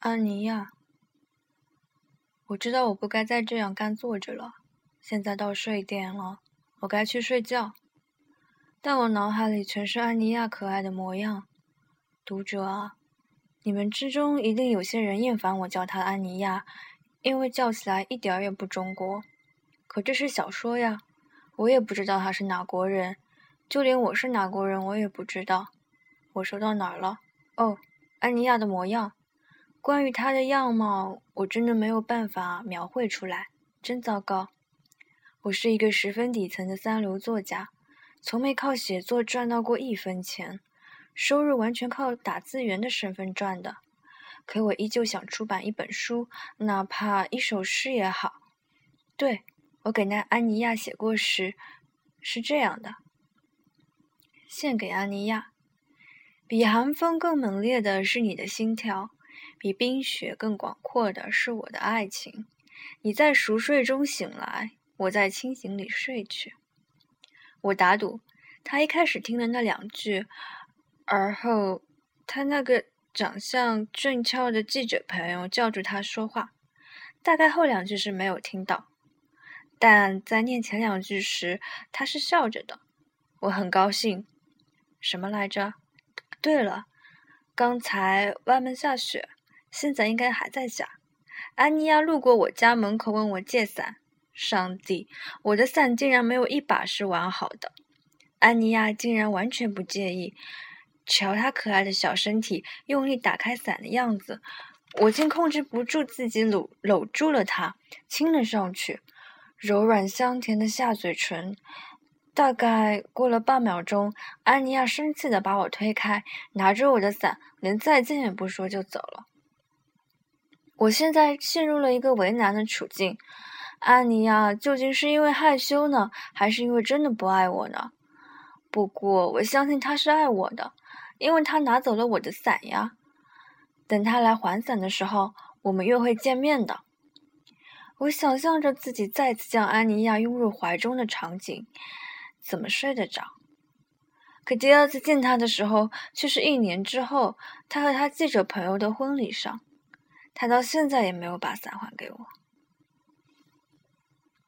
安妮亚，我知道我不该再这样干坐着了。现在到睡点了，我该去睡觉。但我脑海里全是安妮亚可爱的模样。读者啊，你们之中一定有些人厌烦我叫她安妮亚，因为叫起来一点儿也不中国。可这是小说呀，我也不知道她是哪国人，就连我是哪国人我也不知道。我说到哪儿了？哦，安妮亚的模样。关于他的样貌，我真的没有办法描绘出来，真糟糕。我是一个十分底层的三流作家，从没靠写作赚到过一分钱，收入完全靠打字员的身份赚的。可我依旧想出版一本书，哪怕一首诗也好。对，我给那安妮亚写过诗，是这样的：献给安妮亚，比寒风更猛烈的是你的心跳。比冰雪更广阔的是我的爱情。你在熟睡中醒来，我在清醒里睡去。我打赌，他一开始听了那两句，而后他那个长相俊俏的记者朋友叫住他说话。大概后两句是没有听到，但在念前两句时，他是笑着的。我很高兴。什么来着？对了，刚才外面下雪。现在应该还在下。安妮亚路过我家门口，问我借伞。上帝，我的伞竟然没有一把是完好的。安妮亚竟然完全不介意。瞧她可爱的小身体，用力打开伞的样子，我竟控制不住自己搂搂住了她，亲了上去。柔软香甜的下嘴唇。大概过了半秒钟，安妮亚生气的把我推开，拿着我的伞，连再见也不说就走了。我现在陷入了一个为难的处境，安妮亚究竟是因为害羞呢，还是因为真的不爱我呢？不过我相信她是爱我的，因为她拿走了我的伞呀。等她来还伞的时候，我们又会见面的。我想象着自己再次将安妮亚拥入怀中的场景，怎么睡得着？可第二次见她的时候，却是一年之后，她和她记者朋友的婚礼上。他到现在也没有把伞还给我。